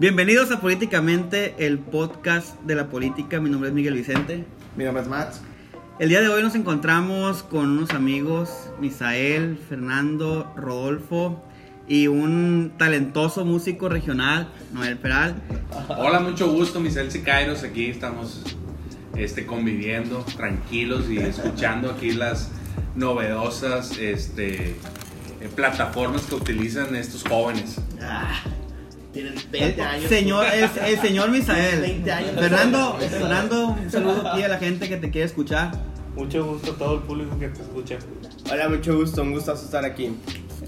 Bienvenidos a Políticamente, el podcast de la política. Mi nombre es Miguel Vicente. Mi nombre es Max. El día de hoy nos encontramos con unos amigos, Misael, Fernando, Rodolfo y un talentoso músico regional, Noel Peral. Hola, mucho gusto, Misael Sicairos. Aquí estamos este, conviviendo, tranquilos y escuchando aquí las novedosas este, eh, plataformas que utilizan estos jóvenes. Ah, tienen 20 años. Señor, el, el señor Misael. 20 años. Fernando, Fernando, un saludo aquí a la gente que te quiere escuchar. Mucho gusto a todo el público que te escucha. Hola, mucho gusto, un gusto estar aquí.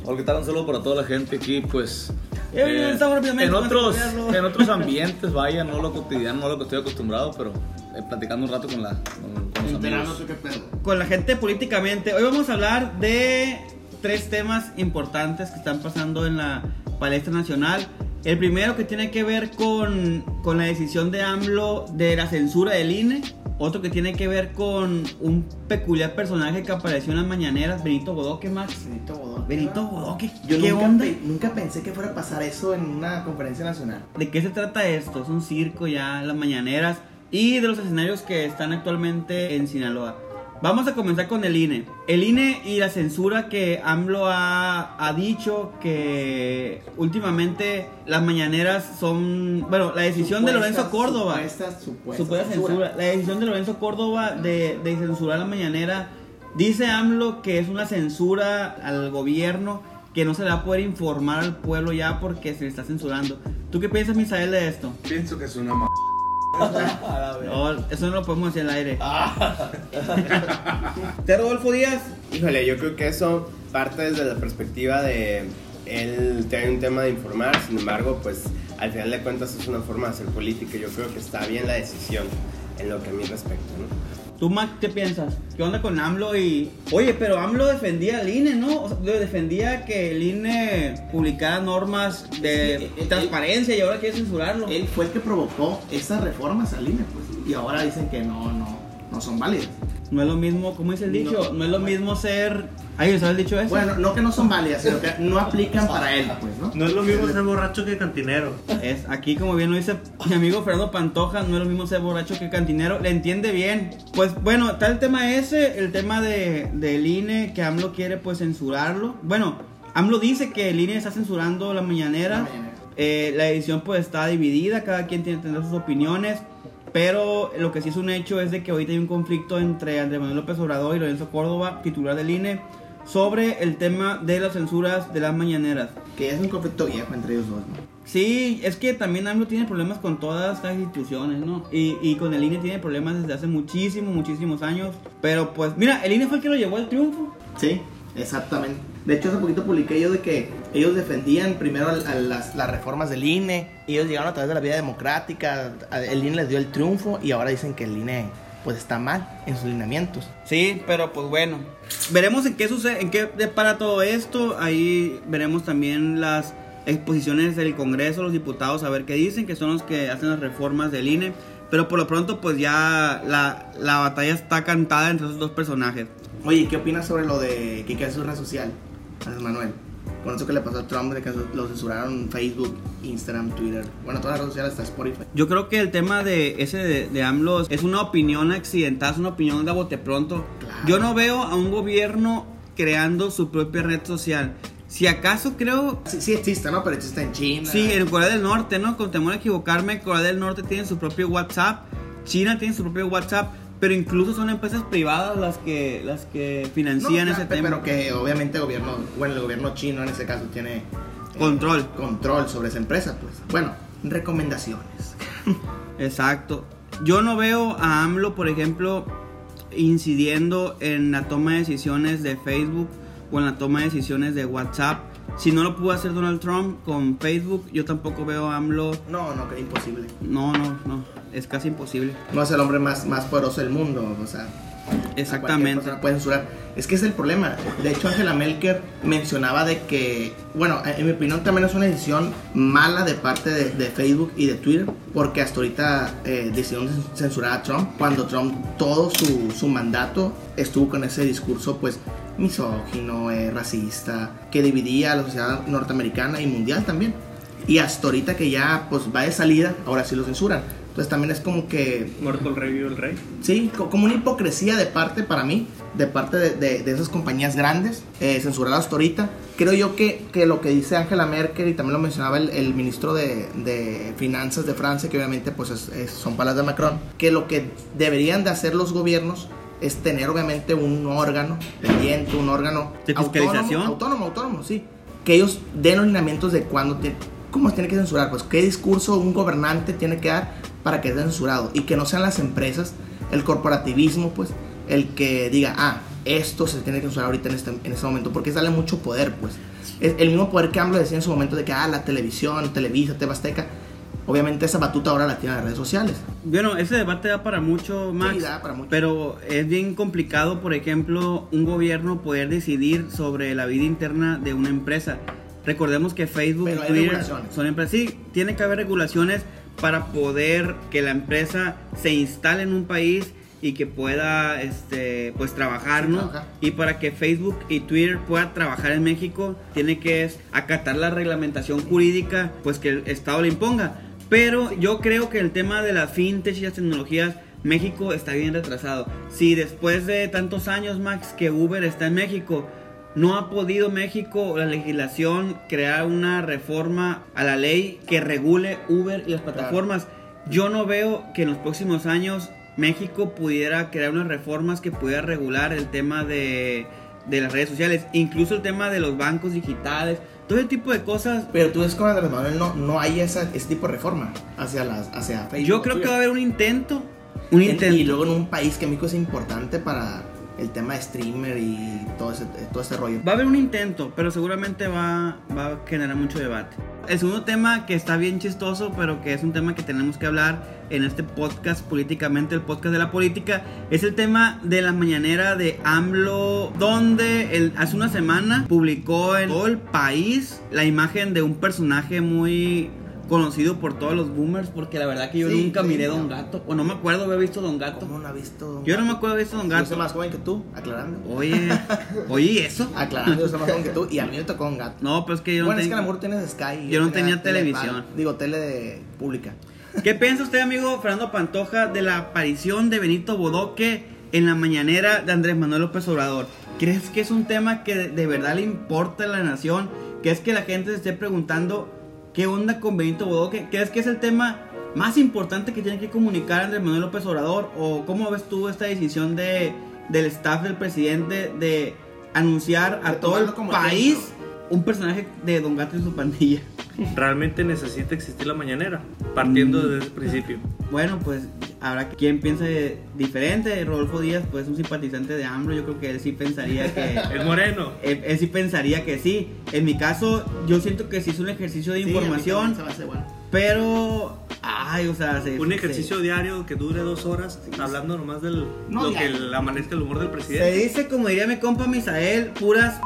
Hola, ¿qué tal? Un saludo para toda la gente aquí, pues... Eh, rápidamente, en, otros, en otros ambientes, vaya, no lo cotidiano, no lo que estoy acostumbrado, pero eh, platicando un rato con, la, con, con los amigos. con la gente políticamente. Hoy vamos a hablar de tres temas importantes que están pasando en la palestra nacional. El primero que tiene que ver con, con la decisión de AMLO de la censura del INE. Otro que tiene que ver con un peculiar personaje que apareció en las mañaneras, Benito Bodoque, Max. Benito Bodoque. Benito Bodoque, Yo ¿qué nunca, onda? pe- nunca pensé que fuera a pasar eso en una conferencia nacional. ¿De qué se trata esto? Es un circo ya, las mañaneras y de los escenarios que están actualmente en Sinaloa. Vamos a comenzar con el INE. El INE y la censura que AMLO ha, ha dicho que últimamente las mañaneras son... Bueno, la decisión de Lorenzo Córdoba. Supuestas Supuesta censura. La decisión de Lorenzo Córdoba de, de censurar la mañanera. Dice AMLO que es una censura al gobierno que no se le va a poder informar al pueblo ya porque se le está censurando. ¿Tú qué piensas, Misael, de esto? Pienso que es una m No, eso no lo podemos decir al aire. ¿Te Rodolfo Díaz? Híjole, yo creo que eso parte desde la perspectiva de él tiene un tema de informar, sin embargo, pues al final de cuentas es una forma de hacer política. Yo creo que está bien la decisión en lo que a mí respecta, ¿no? ¿Tú, Mac, qué piensas? ¿Qué onda con AMLO y...? Oye, pero AMLO defendía al INE, ¿no? O sea, defendía que el INE publicara normas de Sí, él- transparencia y ahora quiere censurarlo. Él fue el que provocó esas reformas al INE, pues. Y ahora dicen que no, no, no son válidas. No es lo mismo, ¿cómo dice el dicho? No, No. es lo mismo ser... Ay, ¿sabes el dicho ese? Bueno, no que no son válidas, sino que no aplican para él, pues, ¿no? No es lo mismo ser borracho que cantinero. Es aquí, como bien lo dice mi amigo Fernando Pantoja, no es lo mismo ser borracho que cantinero, le entiende bien. Pues bueno, está el tema ese, el tema de, del INE, que AMLO quiere pues censurarlo. Bueno, AMLO dice que el INE está censurando la mañanera. La mañanera. Eh, la edición pues está dividida, cada quien tiene que tener sus opiniones. Pero lo que sí es un hecho es de que ahorita hay un conflicto entre Andrés Manuel López Obrador y Lorenzo Córdoba, titular del INE, sobre el tema de las censuras de las mañaneras. Que es un conflicto viejo entre ellos dos, ¿no? Sí, es que también AMLO tiene problemas con todas las instituciones, ¿no? Y, y con el INE tiene problemas desde hace muchísimos, muchísimos años. Pero pues, mira, el INE fue el que lo llevó al triunfo. Sí, exactamente. De hecho, hace poquito publiqué yo de que ellos defendían primero a las, las reformas del INE. Ellos llegaron a través de la vía democrática. El INE les dio el triunfo y ahora dicen que el INE pues está mal en sus lineamientos. Sí, pero pues bueno. Veremos en qué sucede, en qué para todo esto. Ahí veremos también las exposiciones del Congreso, los diputados, a ver qué dicen, que son los que hacen las reformas del INE. Pero por lo pronto, pues ya la, la batalla está cantada entre esos dos personajes. Oye, ¿qué opinas sobre lo de que queda su red social, Andrés Manuel? Con eso que le pasó a Trump, de que lo censuraron Facebook, Instagram, Twitter. Bueno, todas las redes sociales, hasta Spotify. Yo creo que el tema de ese de, de AMLO es una opinión accidentada, es una opinión de bote pronto. Claro. Yo no veo a un gobierno creando su propia red social. Si acaso creo, Sí, sí existe, ¿no? Pero existe en China. sí, en Corea del Norte, ¿no? Con temor a equivocarme, Corea del Norte tiene su propio WhatsApp, China tiene su propio WhatsApp, pero incluso son empresas privadas las que las que financian ese tema. Pero que obviamente el gobierno, bueno, el gobierno chino en ese caso tiene... eh, Control. control sobre esa empresa, pues. Bueno, recomendaciones. Exacto. Yo no veo a AMLO, por ejemplo, incidiendo en la toma de decisiones de Facebook o en la toma de decisiones de WhatsApp. Si no lo pudo hacer Donald Trump con Facebook, yo tampoco veo a AMLO. No, no, que imposible. No, no, no. Es casi imposible. No es el hombre más, más poderoso del mundo, o sea... Exactamente. Puede censurar. Es que es el problema. De hecho, Angela Merkel mencionaba de que, bueno, en mi opinión también es una decisión mala de parte de, de Facebook y de Twitter, porque hasta ahorita eh, decidieron censurar a Trump, cuando Trump todo su, su mandato estuvo con ese discurso, pues, misógino, eh, racista, que dividía a la sociedad norteamericana y mundial también. Y hasta ahorita que ya pues va de salida, ahora sí lo censuran. Entonces también es como que Muerto el rey, vivo el rey. Sí, co- como una hipocresía de parte para mí, de parte de, de- de esas compañías grandes, eh, censuradas hasta ahorita. Creo yo que, que lo que dice Angela Merkel y también lo mencionaba el, el ministro de, de Finanzas de Francia, que obviamente pues es- es- son palabras de Macron, que lo que deberían de hacer los gobiernos es tener obviamente un órgano pendiente, un órgano ¿De fiscalización? autónomo, autónomo, autónomo, sí. Que ellos den los lineamientos de cuándo tiene, cómo se tiene que censurar, pues qué discurso un gobernante tiene que dar para que esté censurado y que no sean las empresas, el corporativismo, pues, el que diga, ah, esto se tiene que censurar ahorita en este, en este momento, porque es darle mucho poder, pues. Es el mismo poder que AMLO decía en su momento de que, ah, la televisión, Televisa, Tebasteca, obviamente esa batuta ahora la tienen las redes sociales. Bueno, ese debate da para mucho, Max. Sí, da para mucho. Pero es bien complicado, por ejemplo, un gobierno poder decidir sobre la vida interna de una empresa. Recordemos que Facebook y Twitter regulaciones. son empresas. Sí, tiene que haber regulaciones para poder que la empresa se instale en un país y que pueda este pues trabajar, ¿no? trabajar. Y para que Facebook y Twitter puedan trabajar en México, tiene que es acatar la reglamentación jurídica pues que el Estado le imponga. Pero yo creo que el tema de las fintech y las tecnologías, México está bien retrasado. Si después de tantos años, Max, que Uber está en México, no ha podido México, la legislación, crear una reforma a la ley que regule Uber y las plataformas. Yo no veo que en los próximos años México pudiera crear unas reformas que pudiera regular el tema de, de las redes sociales, incluso el tema de los bancos digitales, todo ese tipo de cosas. Pero tú ves con Andrés Manuel no, no hay esa, ese tipo de reforma hacia, las, hacia Facebook. Yo creo que va a haber un intento, un En- intento. Y luego en un país que México es importante para el tema de streamer y todo ese, todo ese rollo. Va a haber un intento, pero seguramente va, va a generar mucho debate. El segundo tema que está bien chistoso, pero que es un tema que tenemos que hablar en este podcast políticamente, el podcast de la política, es el tema de la mañanera de AMLO, donde hace una semana publicó en todo el país la imagen de un personaje muy conocido por todos los boomers, porque la verdad que yo Sí, nunca sí, miré no. Don Gato, o no me acuerdo haber visto Don Gato. ¿Cómo no ha visto? Yo no me acuerdo haber visto Don Yo soy Gato. más joven que tú, aclarando. Oye, oye, ¿y eso? Aclarando, yo soy más joven que tú y a mí me tocó un gato. No, pero es que yo bueno, no es que a lo mejor tienes Sky. Yo no tenía tenía tele televisión. Digo, tele pública. ¿Qué piensa usted, amigo Fernando Pantoja, de la aparición de Benito Bodoque en la mañanera de Andrés Manuel López Obrador? ¿Crees que es un tema que de- de verdad le importa a la nación? ¿Crees que la gente se esté preguntando qué onda con Benito Bodoque? ¿Crees que es el tema más importante que tiene que comunicar Andrés Manuel López Obrador? ¿O cómo ves tú esta decisión de, del staff del presidente de anunciar a De todo el país ejemplo. un personaje de Don Gato y su pandilla? Realmente necesita existir la mañanera, partiendo Mm. desde el principio. Bueno, pues habrá quien piense diferente. Rodolfo Díaz, pues un simpatizante de AMLO. Yo creo que él sí pensaría que. El moreno. él, él sí pensaría que sí. En mi caso, yo siento que sí es un ejercicio de Sí, a mí información. se me hace bueno. Pero. Ay, o sea, se- Un se- ejercicio diario que dure dos horas, hablando nomás del No, lo ya. que le amanezca el humor del Se presidente. dice, como diría mi compa Misael, puras.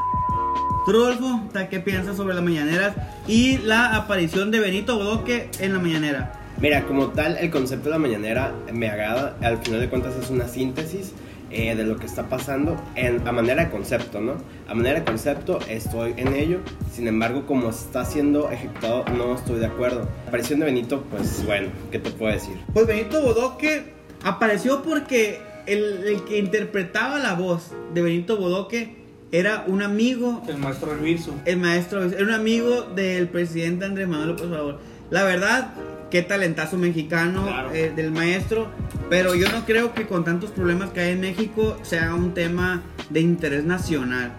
¿Tú, Rodolfo, ¿ta- ¿qué piensas sobre las mañaneras y la aparición de Benito Bodoque en la mañanera? Mira, como tal, el concepto de la mañanera me agrada. Al final de cuentas es una síntesis eh, de lo que está pasando en, a manera de concepto, ¿no? A manera de concepto estoy en ello. Sin embargo, como está siendo ejecutado, no estoy de acuerdo. La aparición de Benito, pues bueno, ¿qué te puedo decir? Pues Benito Bodoque apareció porque el, el que interpretaba la voz de Benito Bodoque era un amigo, El maestro Alviso. el maestro, era un amigo del presidente Andrés Manuel López Obrador. La verdad, qué talentazo mexicano Claro. eh, del maestro, pero yo no creo que con tantos problemas que hay en México sea un tema de interés nacional.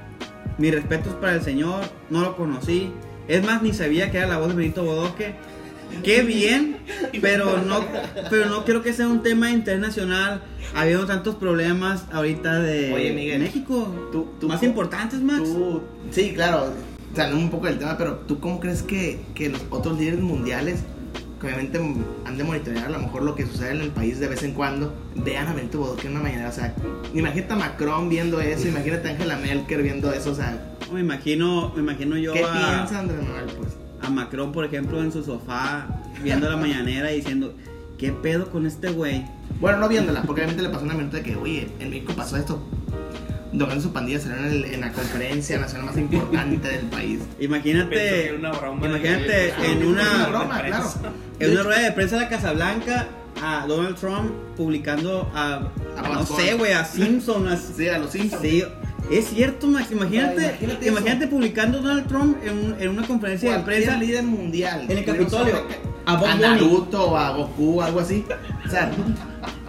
Mis respetos para el señor, no lo conocí. Es más, ni sabía que era la voz de Benito Bodoque. Qué bien, pero no, pero no creo que sea un tema internacional, habiendo tantos problemas ahorita de Oye, Miguel, México, tú- tú- más importantes, Max. Tú, sí, claro, saliendo un poco del tema, pero ¿tú cómo crees que, que los otros líderes mundiales, que obviamente han de monitorear a lo mejor lo que sucede en el país de vez en cuando, vean a Benito Bodoque en una mañana? O sea, imagínate a Macron viendo eso, imagínate a Angela Merkel viendo eso, o sea, Me imagino, me imagino yo ¿qué a, piensa Andrés Manuel, pues? A Macron, por ejemplo, en su sofá, viendo la mañanera y diciendo, ¿qué pedo con este güey? Bueno, no viéndola, porque obviamente le pasó una minuta de que, oye, en México pasó esto. Don su pandilla salió en, el- en la conferencia nacional más importante del país. Imagínate, era una broma. imagínate en una, broma, claro. en una rueda de prensa de la Casa Blanca a Donald Trump publicando a, A no sé, güey, a Simpson, a, Sí, a los Simpsons. Sí, es cierto, Max. Imagínate, Ah, imagínate imagínate, publicando Donald Trump en, un- en una conferencia de prensa. líder mundial. En el Capitolio. A. Naruto o a Goku o algo así. O sea,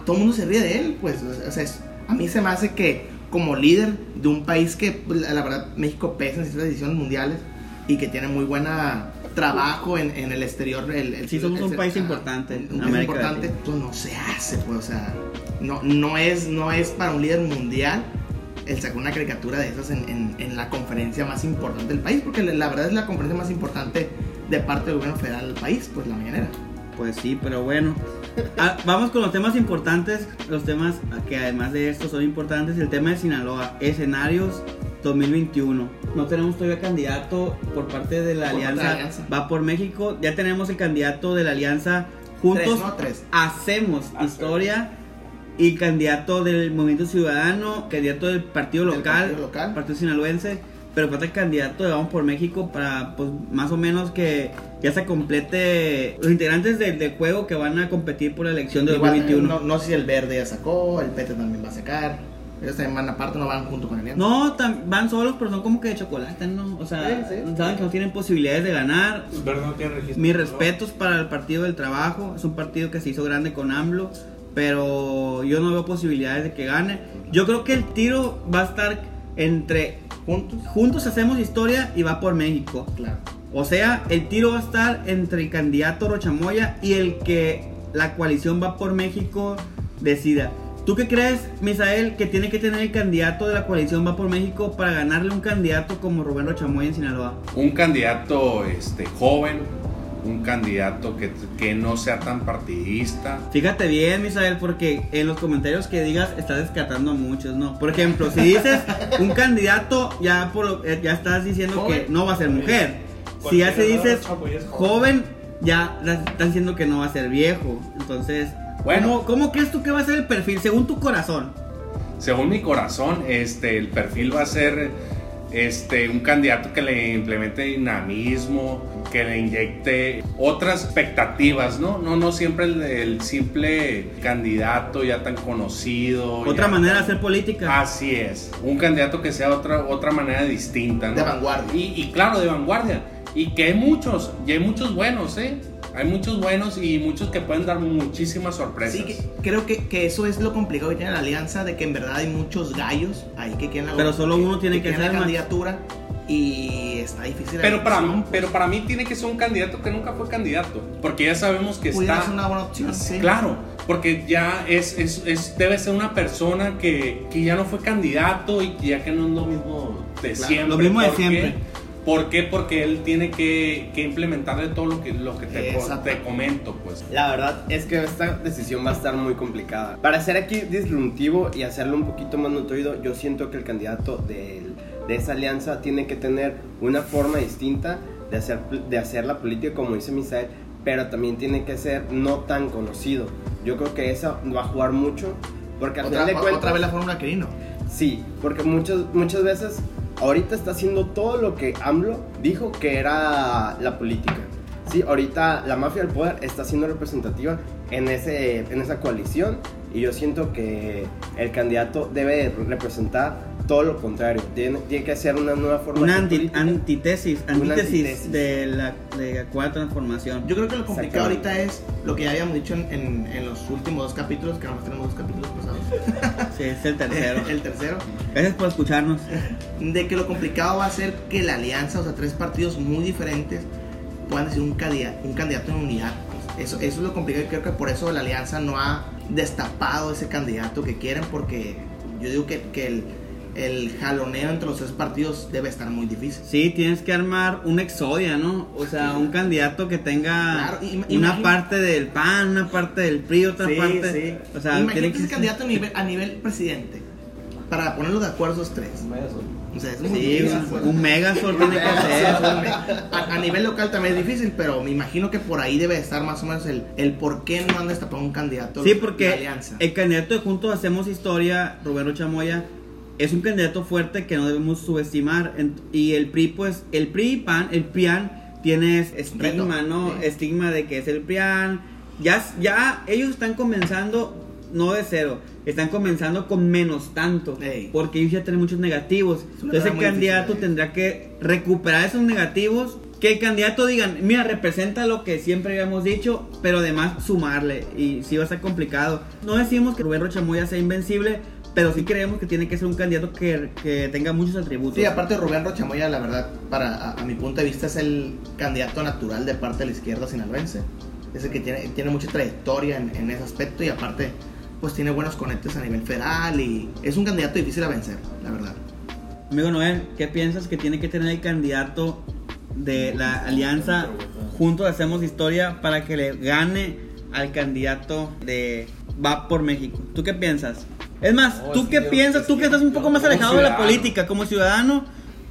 todo el mundo se ríe de él, pues. O sea, es- a mí se me hace que como líder de un país que, pues, la verdad, México pesa en ciertas decisiones mundiales y que tiene muy buena trabajo en, en el exterior. El, el- Sí, somos el- un país ajá, importante Un, país importante. Latina. Pues no se hace, pues, o sea, no, no, es, no es para un líder mundial el sacar una caricatura de esas en, en- en la conferencia más importante del país, porque la, verdad es la conferencia más importante de parte del gobierno federal del país, pues la mañanera. Pues sí, pero bueno. Ah, vamos con los temas importantes, los temas que además de esto son importantes. El tema de Sinaloa, escenarios 2021. No tenemos todavía candidato por parte de la alianza, la alianza. Va por México. Ya tenemos el candidato de la alianza Juntos Tres, ¿no? Tres. Hacemos Historia. Y candidato del Movimiento Ciudadano, candidato del Partido Local, partido local. Partido Sinaloense. Pero falta el candidato de Vamos por México para, pues, más o menos que ya se complete los integrantes del, del juego que van a competir por la elección de Igual, 2021. no, no sé si el verde ya sacó, el PT también va a sacar. Ellos también van aparte, no van junto con el alianza. No, tam- van solos, pero son como que de chocolate, ¿no? O sea, Sí, sí. saben que no tienen posibilidades de ganar. Verde no tiene registro. Mis respetos para el Partido del Trabajo. Es un partido que se hizo grande con AMLO. Pero yo no veo posibilidades de que gane. Yo creo que el tiro va a estar entre Juntos. Juntos Hacemos Historia y va por México. Claro. O sea, el tiro va a estar entre el candidato Rochamoya y el que la coalición va por México decida. ¿Tú qué crees, Misael, que tiene que tener el candidato de la coalición va por México para ganarle un candidato como Rubén Rochamoya en Sinaloa? Un candidato este, joven, un candidato que, que no sea tan partidista. Fíjate bien, Misael, porque en los comentarios que digas estás descartando a muchos, ¿no? Por ejemplo, si dices un candidato, ya por lo- eh, ya estás diciendo Joven. que no va a ser mujer. Si ya se Cualquiera de dices joven. joven, ya estás diciendo que no va a ser viejo. Entonces, Bueno. ¿cómo, cómo crees tú que va a ser el perfil según tu corazón? Según mi corazón, este, el perfil va a ser este, un candidato que le implemente dinamismo, que le inyecte otras expectativas, ¿no? No, no siempre el, el simple candidato ya tan conocido. Otra ya manera de hacer política. Así es, un candidato que sea otra, otra manera distinta, ¿no? De vanguardia. Y, y claro, de vanguardia. Y que hay muchos, y hay muchos buenos, ¿eh? Hay muchos buenos y muchos que pueden dar muchísimas sorpresas. Sí, que, creo que, que eso es lo complicado que tiene la alianza, de que en verdad hay muchos gallos ahí que quieren la Pero solo uno tiene que ser, la candidatura y está difícil. Pero para, elección, pero para mí tiene que ser un candidato que nunca fue candidato. Porque ya sabemos que pudiera está. ser una buena opción. sí. Claro, porque ya es, es, es- debe ser una persona que, que ya no fue candidato y que ya que no es lo mismo de Claro, siempre. lo mismo de siempre. ¿Por qué? Porque él tiene que, que implementarle todo lo que, lo que te, te comento, pues. La verdad es que esta decisión va a estar muy complicada. Para ser aquí disruptivo y hacerlo un poquito más nutrido, yo siento que el candidato del- de esa alianza tiene que tener una forma distinta de hacer, de hacer la política, como dice Misael, pero también tiene que ser no tan conocido. Yo creo que esa va a jugar mucho, porque al Otra, final de cuentas... otra vez la fórmula Quirino. Sí, porque muchas, muchas veces ahorita está haciendo todo lo que AMLO dijo que era la política. Sí, ahorita la mafia del poder está siendo representativa en, ese, en esa coalición y yo siento que el candidato debe representar todo lo contrario. Tiene, tiene que ser una nueva forma Una de hacer anti- política. antítesis, antítesis, de la, de la cuarta transformación. Yo creo que lo complicado ahorita es lo que ya habíamos dicho en, en- en los últimos dos capítulos, que nomás tenemos dos capítulos pasados. Sí, es el tercero. el tercero. Gracias por escucharnos. de que lo complicado va a ser que la alianza, o sea, tres partidos muy diferentes, puedan decir un candidato, un candidato en unidad. Eso, eso es lo complicado y creo que por eso la alianza no ha destapado ese candidato que quieren, porque yo digo que, que el, el jaloneo entre los tres partidos debe estar muy difícil. Sí, tienes que armar un exodia, ¿no? O sea, un candidato que tenga Claro, una parte del PAN, una parte del PRI, otra parte. O sea, Imagínate que ese ser- candidato a nivel, a nivel presidente, para ponerlos de acuerdo esos tres. O sea, es muy Sí, un, un Megazord tiene que ser. A, a nivel local también es difícil, pero me imagino que por ahí debe estar más o menos el, el por qué no han destapado un candidato. Sí, porque alianza. el candidato de Juntos Hacemos Historia, Rubén Rocha Moya, es un candidato fuerte que no debemos subestimar. Y el PRI, pues, el PRI y PAN, el PRIAN tiene estigma, Reto, ¿no? sí. Estigma de que es el PRIAN. Ya, ya ellos están comenzando, no de cero, están comenzando con menos tanto. Ey. Porque ellos ya tienen muchos negativos. Entonces el candidato difícil, eh. tendrá que recuperar esos negativos. Que el candidato digan, mira, representa lo que siempre habíamos dicho, pero además sumarle. Y sí va a ser complicado. No decimos que Rubén Rochamoya sea invencible, pero sí creemos que tiene que ser un candidato que, que tenga muchos atributos. Sí, aparte Rubén Rochamoya, la verdad, para, a, a mi punto de vista, es el candidato natural de parte de la izquierda sinaloense. Es el que tiene, tiene mucha trayectoria en, en ese aspecto y aparte, pues tiene buenos conectes a nivel federal y es un candidato difícil a vencer, la verdad. Amigo Noel, ¿qué piensas que tiene que tener el candidato de la alianza Juntos Hacemos Historia para que le gane al candidato de Va por México? ¿Tú qué piensas? Es más, No, ¿tú es qué piensas? Tú que estás un poco más alejado de la política como ciudadano,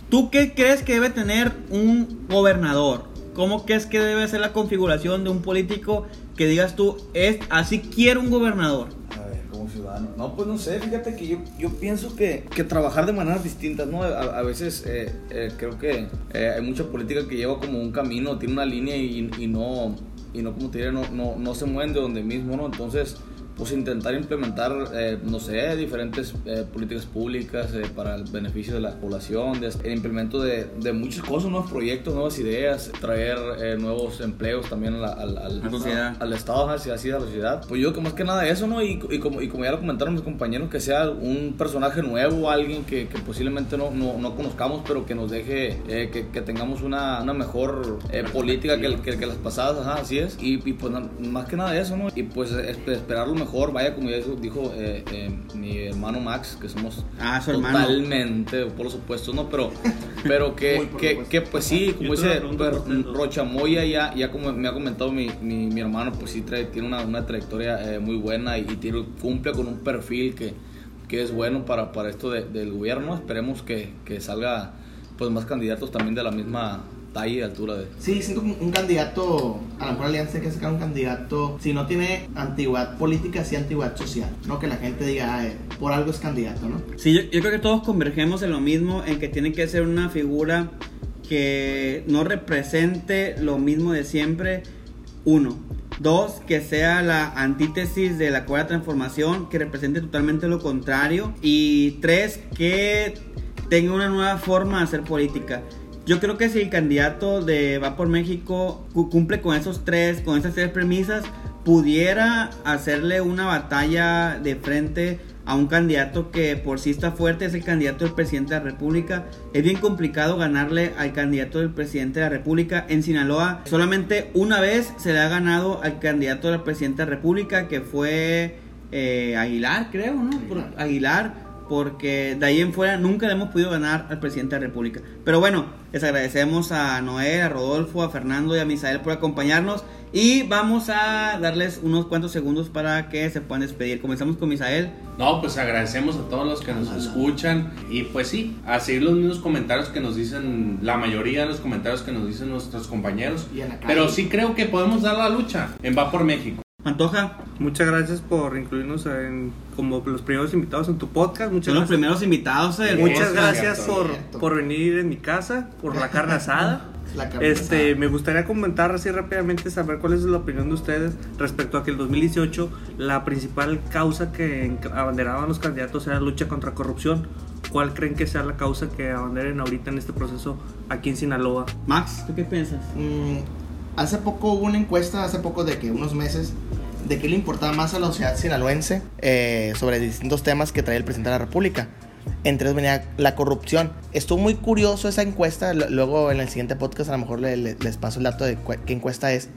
¿tú qué crees que debe tener un gobernador? ¿Cómo crees que debe ser la configuración de un político que digas tú, es así quiero un gobernador? A ver, como ciudadano. No, pues no sé, fíjate que yo, yo pienso que, que trabajar de maneras distintas, ¿no? A, a veces eh, eh, creo que eh, hay mucha política que lleva como un camino, tiene una línea y, y no, y no, como te diré, no, no, no se mueven de donde mismo, ¿no? Entonces, pues intentar implementar, eh, no sé, diferentes eh, políticas públicas eh, para el beneficio de la población, de- el implemento de, de muchas cosas, nuevos proyectos, nuevas ideas, traer eh, nuevos empleos también a la- al, al- La sociedad. al Estado, hacia así a la sociedad. Pues yo que más que nada eso, ¿no? Y, y como, y como ya lo comentaron mis compañeros, que sea un personaje nuevo, alguien que, que posiblemente no, no, no conozcamos, pero que nos deje, eh, que, que tengamos una, una mejor eh, política que, que, las pasadas, ajá, así es. Y, y pues más que nada eso, ¿no? Y pues es- esperar lo mejor, vaya, como ya dijo, eh, eh, mi hermano Max, que somos Ah, su hermano. totalmente por los opuestos, ¿no? Pero, pero que, que, pues sí, como dice. Rochamoya ya, ya como me ha comentado mi, mi, mi hermano, pues sí trae, tiene una, una trayectoria eh, muy buena y, y tiene- cumple con un perfil que, que es bueno para, para esto de- del gobierno. Esperemos que, que salga pues más candidatos también de la misma talla y altura de... Sí, siento que un candidato, a lo mejor Alianza hay que sacar un candidato, si no tiene antigüedad política, sí antigüedad social. No que la gente diga, "Ah, eh, por algo es candidato, ¿no? Sí, yo, yo creo que todos convergemos en lo mismo, en que tiene que ser una figura que no represente lo mismo de siempre. Uno. Dos, que sea la antítesis de la cuarta transformación, que represente totalmente lo contrario. Y tres, que tenga una nueva forma de hacer política. Yo creo que si el candidato de Va por México cu- cumple con esos tres, con esas tres premisas, pudiera hacerle una batalla de frente a un candidato que por sí está fuerte, es el candidato del presidente de la República. Es bien complicado ganarle al candidato del presidente de la República. En Sinaloa solamente una vez se le ha ganado al candidato del presidente de la República, que fue eh, Aguilar, creo, ¿no? Aguilar porque de ahí en fuera nunca le hemos podido ganar al presidente de la República. Pero bueno, les agradecemos a Noel, a Rodolfo, a Fernando y a Misael por acompañarnos y vamos a darles unos cuantos segundos para que se puedan despedir. Comenzamos con Misael. No, pues agradecemos a todos los que nos escuchan y pues sí, a seguir los mismos comentarios que nos dicen, la mayoría de los comentarios que nos dicen nuestros compañeros. Y en la calle. Pero sí creo que podemos dar la lucha en Va por México. Pantoja, Muchas gracias por incluirnos en, como los primeros invitados en tu podcast. Muchas son los gracias. primeros invitados del Muchas podcast. gracias por, por venir en mi casa, por la carne asada. La carne Este, asada. me gustaría comentar así rápidamente, saber cuál es la opinión de ustedes respecto a que el 2018 la principal causa que abanderaban los candidatos era la lucha contra corrupción. ¿Cuál creen que sea la causa que abanderen ahorita en este proceso aquí en Sinaloa? Max, ¿tú qué piensas? Mm, hace poco hubo una encuesta, hace poco de que unos meses, de qué le importaba más a la sociedad sinaloense eh, sobre distintos temas que traía el presidente de la República. Entre ellos venía la corrupción. Estuvo muy curioso esa encuesta. Luego en el siguiente podcast a lo mejor le- le- les paso el dato de qué encuesta es.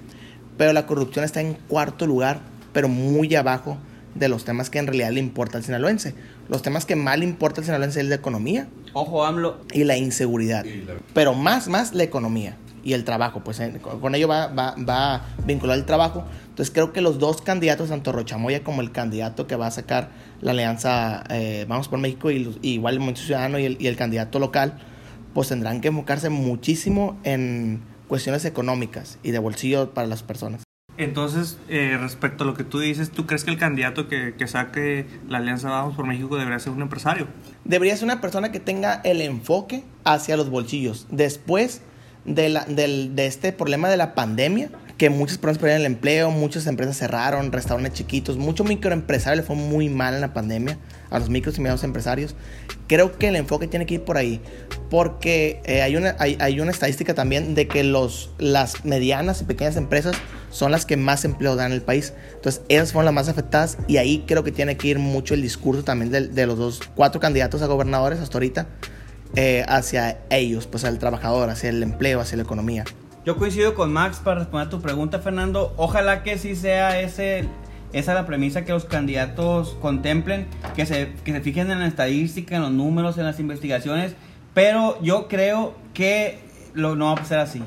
Pero la corrupción está en cuarto lugar, pero muy abajo de los temas que en realidad le importa al sinaloense. Los temas que más le importa al sinaloense es la economía Ojo, AMLO. y la inseguridad. Pero más, más la economía y el trabajo. Pues en- con ello va, va, va vinculado el trabajo. Entonces creo que los dos candidatos, tanto Rochamoya como el candidato que va a sacar la alianza eh, Vamos por México y, y igual el Movimiento Ciudadano y el, y el candidato local, pues tendrán que enfocarse muchísimo en cuestiones económicas y de bolsillo para las personas. Entonces, eh, respecto a lo que tú dices, ¿tú crees que el candidato que, que saque la Alianza Vamos por México debería ser un empresario? Debería ser una persona que tenga el enfoque hacia los bolsillos. Después de, la- del- de este problema de la pandemia, que muchas personas perdieron el empleo, muchas empresas cerraron, restaurantes chiquitos, mucho microempresario le fue muy mal en la pandemia, a los micros y medianos empresarios. Creo que el enfoque tiene que ir por ahí, porque eh, hay, una, hay, hay una estadística también de que los, las medianas y pequeñas empresas son las que más empleo dan en el país. Entonces, esas fueron las más afectadas y ahí creo que tiene que ir mucho el discurso también de, de los dos, cuatro candidatos a gobernadores hasta ahorita, eh, hacia ellos, pues al trabajador, hacia el empleo, hacia la economía. Yo coincido con Max para responder a tu pregunta, Fernando. Ojalá que sí sea ese, esa la premisa que los candidatos contemplen, que se, que se fijen en la estadística, en los números, en las investigaciones. Pero yo creo que lo, no va a ser así.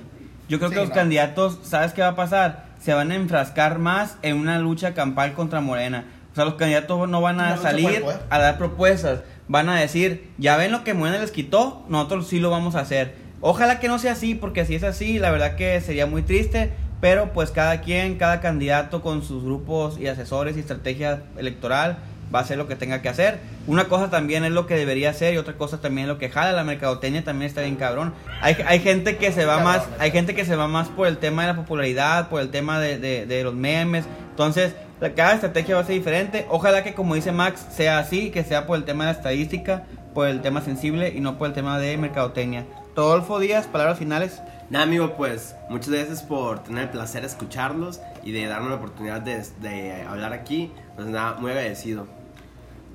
Yo creo Sí, que los candidatos, ¿sabes qué va a pasar? Se van a enfrascar más en una lucha campal contra Morena. O sea, los candidatos no van a salir poder. a dar propuestas. Van a decir, ya ven lo que Morena les quitó, nosotros sí lo vamos a hacer. Ojalá que no sea así, porque si es así, la verdad que sería muy triste. Pero pues cada quien, cada candidato con sus grupos y asesores y estrategia electoral va a hacer lo que tenga que hacer. Una cosa también es lo que debería hacer y otra cosa también es lo que jala. La mercadotecnia también está bien cabrón. Hay, hay gente que se va más, hay gente que se va más por el tema de la popularidad, por el tema de, de- los memes. Entonces, cada estrategia va a ser diferente. Ojalá que como dice Max sea así, que sea por el tema de la estadística, por el tema sensible y no por el tema de mercadotecnia. Rodolfo Díaz, palabras finales. Nada, amigo, pues muchas gracias por tener el placer de escucharlos y de darme la oportunidad de, de hablar aquí. Pues nada, muy agradecido.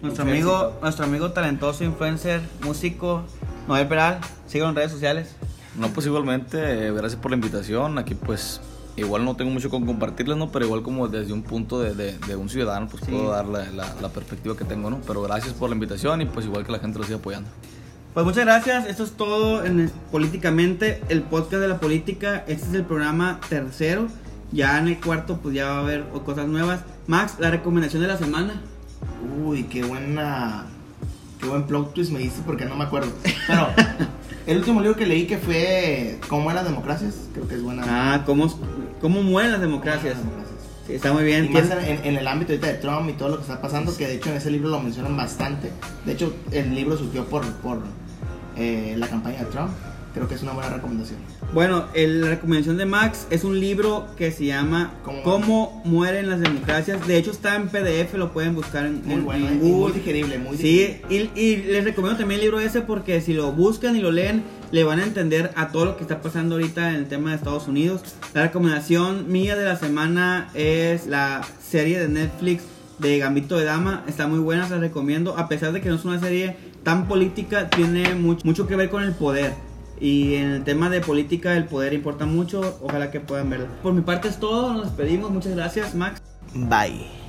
Nuestro Mucho amigo, éxito. nuestro amigo talentoso, influencer, músico, Noel Peral, síguelo en redes sociales. No, pues igualmente, eh, gracias por la invitación. Aquí pues igual no tengo mucho con compartirles, ¿no? Pero igual como desde un punto de, de- de un ciudadano, pues Sí. puedo dar la, la- la perspectiva que tengo, ¿no? Pero gracias por la invitación y pues igual que la gente lo siga apoyando. Pues muchas gracias, esto es todo en el- políticamente, el podcast de la política, este es el programa tercero, ya en el cuarto pues ya va a haber cosas nuevas. Max, la recomendación de la semana. Uy, qué buena. Qué buen plot twist me diste porque no me acuerdo. Pero el último libro que leí que fue ¿Cómo eran las democracias? Creo que es buena. Ah, ¿cómo, cómo mueren las ¿Cómo democracias? eran las democracias. Sí, está muy bien. Y más ¿Tienes- en, en el ámbito ahorita de Trump y todo lo que está pasando, que de hecho en ese libro lo mencionan bastante. De hecho, el libro surgió por, por eh, la campaña de Trump. Creo que es una buena recomendación. Bueno, el- la recomendación de Max es un libro que se llama ¿Cómo ¿Cómo, mueren las democracias? De hecho está en PDF, lo pueden buscar en, Muy en- bueno, en y muy digerible, muy Sí, y, y les recomiendo también el libro ese porque si lo buscan y lo leen, le van a entender a todo lo que está pasando ahorita en el tema de Estados Unidos. La recomendación mía de la semana es la serie de Netflix de Gambito de Dama. Está muy buena, se la recomiendo. A pesar de que no es una serie tan política, tiene mucho, mucho que ver con el poder. Y en el tema de política, el poder importa mucho. Ojalá que puedan verla. Por mi parte es todo. Nos despedimos. Muchas gracias, Max. Bye.